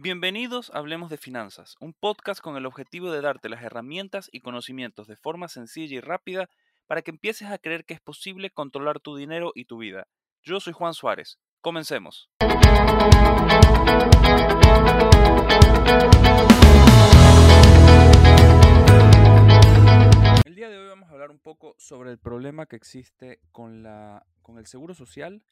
Bienvenidos a Hablemos de Finanzas, un podcast con el objetivo de darte las herramientas y conocimientos de forma sencilla y rápida para que empieces a creer que es posible controlar tu dinero y tu vida. Yo soy Juan Suárez. Comencemos. El día de hoy vamos a hablar un poco sobre el problema que existe con, la, con el seguro social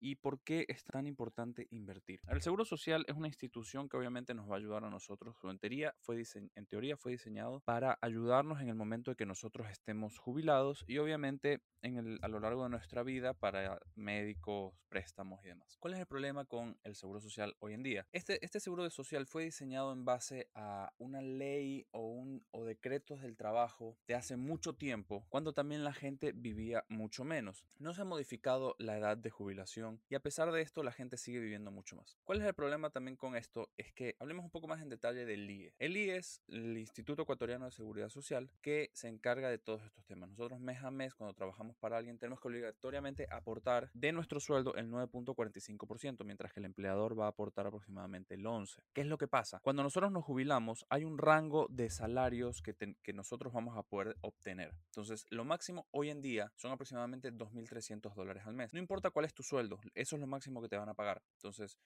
y por qué es tan importante invertir. El Seguro Social es una institución que obviamente nos va a ayudar a nosotros. En teoría fue, en teoría fue diseñado para ayudarnos en el momento de que nosotros estemos jubilados y obviamente en el, a lo largo de nuestra vida para médicos, préstamos y demás. ¿Cuál es el problema con el Seguro Social hoy en día? Este, este Seguro Social fue diseñado en base a una ley o, un, o decretos del trabajo de hace mucho tiempo, cuando también la gente vivía mucho menos. No se ha modificado la edad de jubilación y a pesar de esto la gente sigue viviendo mucho más. ¿Cuál es el problema también con esto? Es que hablemos un poco más en detalle del IE. El IE es el Instituto Ecuatoriano de Seguridad Social que se encarga de todos estos temas. Nosotros mes a mes cuando trabajamos para alguien tenemos que obligatoriamente aportar de nuestro sueldo el 9.45%, mientras que el empleador va a aportar aproximadamente el 11%. ¿Qué es lo que pasa? Cuando nosotros nos jubilamos hay un rango de salarios que, que nosotros vamos a poder obtener. Entonces, lo máximo hoy en día son aproximadamente 2.300 dólares al mes. No importa cuál es tu sueldo, eso es lo máximo que te van a pagar. Entonces,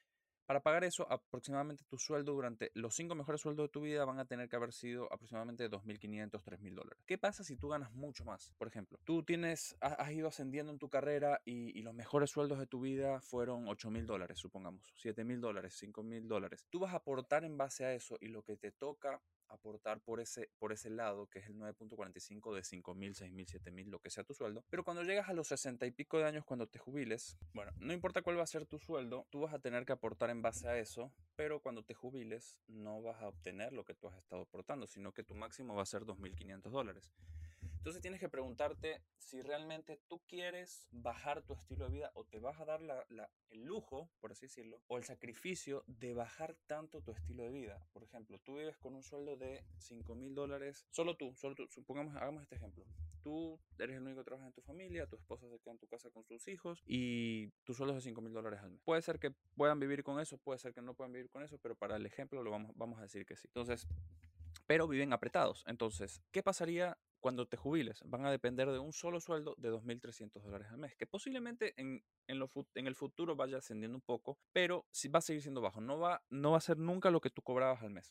para pagar eso, aproximadamente tu sueldo durante los cinco mejores sueldos de tu vida van a tener que haber sido aproximadamente 2.500, 3.000 dólares. ¿Qué pasa si tú ganas mucho más? Por ejemplo, tú tienes, has ido ascendiendo en tu carrera y, y los mejores sueldos de tu vida fueron 8.000 dólares, supongamos, 7.000 dólares, 5.000 dólares. Tú vas a aportar en base a eso y lo que te toca aportar por ese, por ese lado, que es el 9.45 de 5 mil, 6 mil, 7 mil, lo que sea tu sueldo. Pero cuando llegas a los 60 y pico de años, cuando te jubiles, bueno, no importa cuál va a ser tu sueldo, tú vas a tener que aportar en base a eso, pero cuando te jubiles no vas a obtener lo que tú has estado aportando, sino que tu máximo va a ser 2.500 dólares. Entonces tienes que preguntarte si realmente tú quieres bajar tu estilo de vida o te vas a dar el lujo, por así decirlo, o el sacrificio de bajar tanto tu estilo de vida. Por ejemplo, tú vives con un sueldo de 5 mil dólares, solo tú, solo tú, supongamos, hagamos este ejemplo. Tú eres el único que trabaja en tu familia, tu esposa se queda en tu casa con sus hijos y tu sueldo es de 5 mil dólares al mes. Puede ser que puedan vivir con eso, puede ser que no puedan vivir con eso, pero para el ejemplo lo vamos, vamos a decir que sí. Entonces, pero viven apretados. Entonces, ¿qué pasaría cuando te jubiles? Van a depender de un solo sueldo de 2.300 dólares al mes, que posiblemente en, en, el futuro vaya ascendiendo un poco, pero va a seguir siendo bajo. No va, no va a ser nunca lo que tú cobrabas al mes.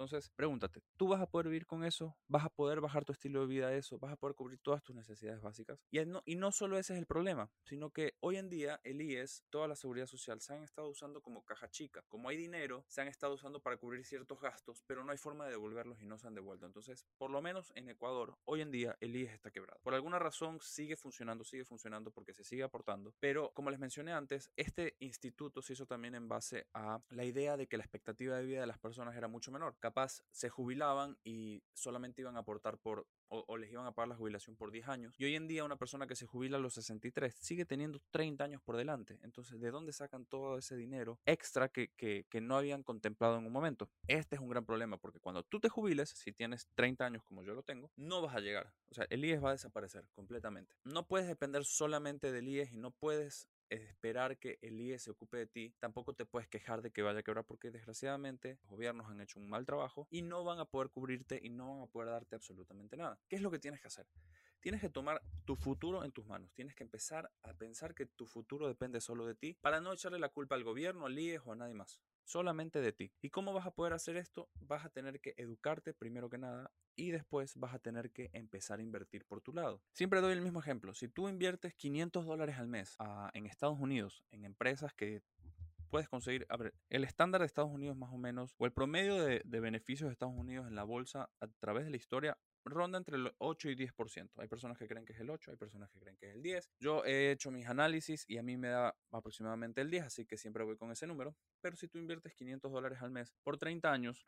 Entonces, pregúntate, ¿tú vas a poder vivir con eso? ¿Vas a poder bajar tu estilo de vida a eso? ¿Vas a poder cubrir todas tus necesidades básicas? Y no, y no solo ese es el problema, sino que hoy en día el IES, toda la seguridad social, se han estado usando como caja chica. Como hay dinero, se han estado usando para cubrir ciertos gastos, pero no hay forma de devolverlos y no se han devuelto. Entonces, por lo menos en Ecuador, hoy en día el IES está quebrado. Por alguna razón sigue funcionando, sigue funcionando porque se sigue aportando, pero como les mencioné antes, este instituto se hizo también en base a la idea de que la expectativa de vida de las personas era mucho menor capaz se jubilaban y solamente iban a aportar por, o, les iban a pagar la jubilación por 10 años. Y hoy en día una persona que se jubila a los 63 sigue teniendo 30 años por delante. Entonces, ¿de dónde sacan todo ese dinero extra que, que, que no habían contemplado en un momento? Este es un gran problema porque cuando tú te jubiles, si tienes 30 años como yo lo tengo, no vas a llegar. O sea, el IES va a desaparecer completamente. No puedes depender solamente del IES y no puedes esperar que el IE se ocupe de ti, tampoco te puedes quejar de que vaya a quebrar porque desgraciadamente los gobiernos han hecho un mal trabajo y no van a poder cubrirte y no van a poder darte absolutamente nada. ¿Qué es lo que tienes que hacer? Tienes que tomar tu futuro en tus manos. Tienes que empezar a pensar que tu futuro depende solo de ti para no echarle la culpa al gobierno, al IES o a nadie más solamente de ti. ¿Y cómo vas a poder hacer esto? Vas a tener que educarte primero que nada y después vas a tener que empezar a invertir por tu lado. Siempre doy el mismo ejemplo. Si tú inviertes 500 dólares al mes ah, en Estados Unidos, en empresas que puedes conseguir, a el estándar de Estados Unidos más o menos, o el promedio de, de, beneficios de Estados Unidos en la bolsa a través de la historia ronda entre el 8 y 10%. Hay personas que creen que es el 8, hay personas que creen que es el 10. Yo he hecho mis análisis y a mí me da aproximadamente el 10, así que siempre voy con ese número. Pero si tú inviertes 500 dólares al mes por 30 años,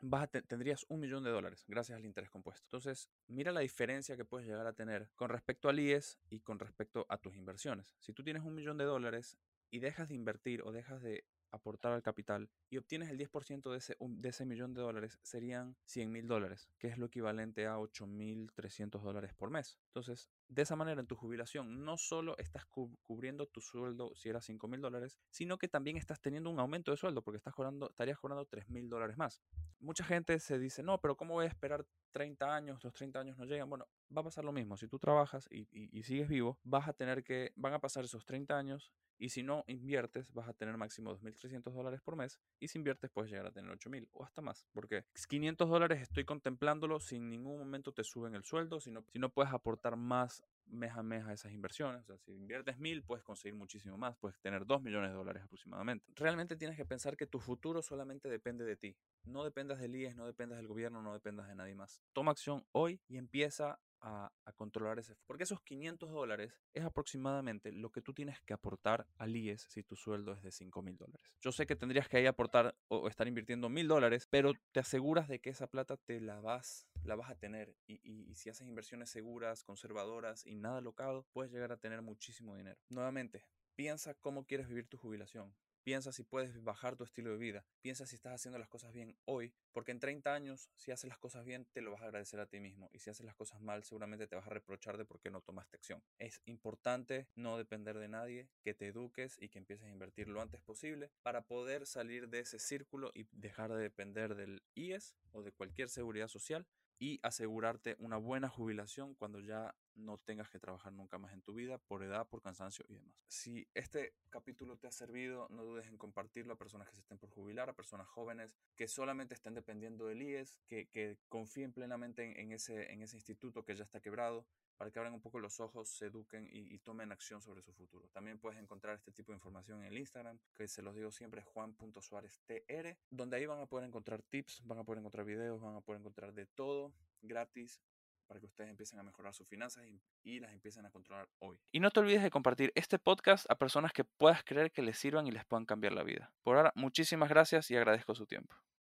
tendrías un millón de dólares gracias al interés compuesto. Entonces, mira la diferencia que puedes llegar a tener con respecto al IES y con respecto a tus inversiones. Si tú tienes un millón de dólares y dejas de invertir o dejas de aportar al capital y obtienes el 10% de ese, de ese millón de dólares, serían 100 mil dólares, que es lo equivalente a 8.300 dólares por mes. Entonces, de esa manera, en tu jubilación, no solo estás cubriendo tu sueldo si era 5 mil dólares, sino que también estás teniendo un aumento de sueldo porque estás cobrando, estarías cobrando 3 mil dólares más. Mucha gente se dice, no, pero ¿cómo voy a esperar 30 años? Los 30 años no llegan. Bueno, va a pasar lo mismo. Si tú trabajas y, sigues vivo, vas a tener que, van a pasar esos 30 años y si no inviertes, vas a tener máximo 2.300 dólares por mes. Y si inviertes, puedes llegar a tener 8.000 o hasta más. Porque 500 dólares estoy contemplándolo, sin ningún momento te suben el sueldo, si no, si no puedes aportar más mes a mes a esas inversiones. O sea, si inviertes 1.000, puedes conseguir muchísimo más, puedes tener 2 millones de dólares aproximadamente. Realmente tienes que pensar que tu futuro solamente depende de ti. No dependas del IES, no dependas del gobierno, no dependas de nadie más. Toma acción hoy y empieza a, controlar ese. Porque esos 500 dólares es aproximadamente lo que tú tienes que aportar al IES si tu sueldo es de 5 mil dólares. Yo sé que tendrías que ahí aportar o estar invirtiendo mil dólares, pero te aseguras de que esa plata te la vas, la vas a tener. Y, y si haces inversiones seguras, conservadoras y nada locado, puedes llegar a tener muchísimo dinero. Nuevamente, piensa cómo quieres vivir tu jubilación. Piensa si puedes bajar tu estilo de vida. Piensa si estás haciendo las cosas bien hoy, porque en 30 años, si haces las cosas bien, te lo vas a agradecer a ti mismo. Y si haces las cosas mal, seguramente te vas a reprochar de por qué no tomaste acción. Es importante no depender de nadie, que te eduques y que empieces a invertir lo antes posible para poder salir de ese círculo y dejar de depender del IES o de cualquier seguridad social y asegurarte una buena jubilación cuando ya no tengas que trabajar nunca más en tu vida por edad, por cansancio y demás. Si este capítulo te ha servido, no dudes en compartirlo a personas que se estén por jubilar, a personas jóvenes que solamente estén dependiendo del IES, que, que confíen plenamente en, ese, en ese instituto que ya está quebrado, para que abran un poco los ojos, se eduquen y, tomen acción sobre su futuro. También puedes encontrar este tipo de información en el Instagram, que se los digo siempre, juan.suáreztr, donde ahí van a poder encontrar tips, van a poder encontrar videos, van a poder encontrar de todo gratis para que ustedes empiecen a mejorar sus finanzas y, las empiecen a controlar hoy. Y no te olvides de compartir este podcast a personas que puedas creer que les sirvan y les puedan cambiar la vida. Por ahora, muchísimas gracias y agradezco su tiempo.